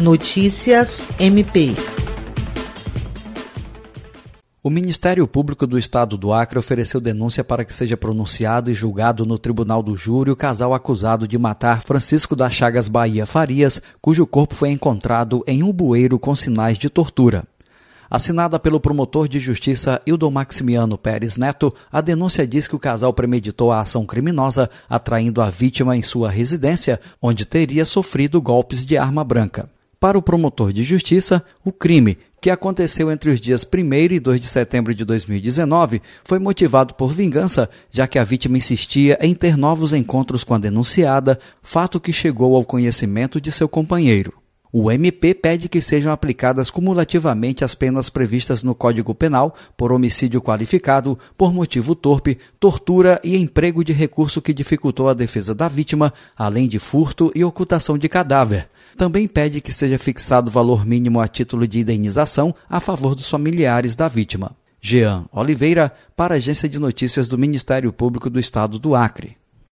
Notícias MP. O Ministério Público do Estado do Acre ofereceu denúncia para que seja pronunciado e julgado no Tribunal do Júri o casal acusado de matar Francisco das Chagas Bahia Farias, cujo corpo foi encontrado em um bueiro com sinais de tortura. Assinada pelo promotor de justiça Hildo Maximiano Pérez Neto, a denúncia diz que o casal premeditou a ação criminosa, atraindo a vítima em sua residência, onde teria sofrido golpes de arma branca. Para o promotor de justiça, o crime, que aconteceu entre os dias 1 e 2 de setembro de 2019, foi motivado por vingança, já que a vítima insistia em ter novos encontros com a denunciada, fato que chegou ao conhecimento de seu companheiro. O MP pede que sejam aplicadas cumulativamente as penas previstas no Código Penal por homicídio qualificado, por motivo torpe, tortura e emprego de recurso que dificultou a defesa da vítima, além de furto e ocultação de cadáver. Também pede que seja fixado valor mínimo a título de indenização a favor dos familiares da vítima. Jean Oliveira, para a Agência de Notícias do Ministério Público do Estado do Acre.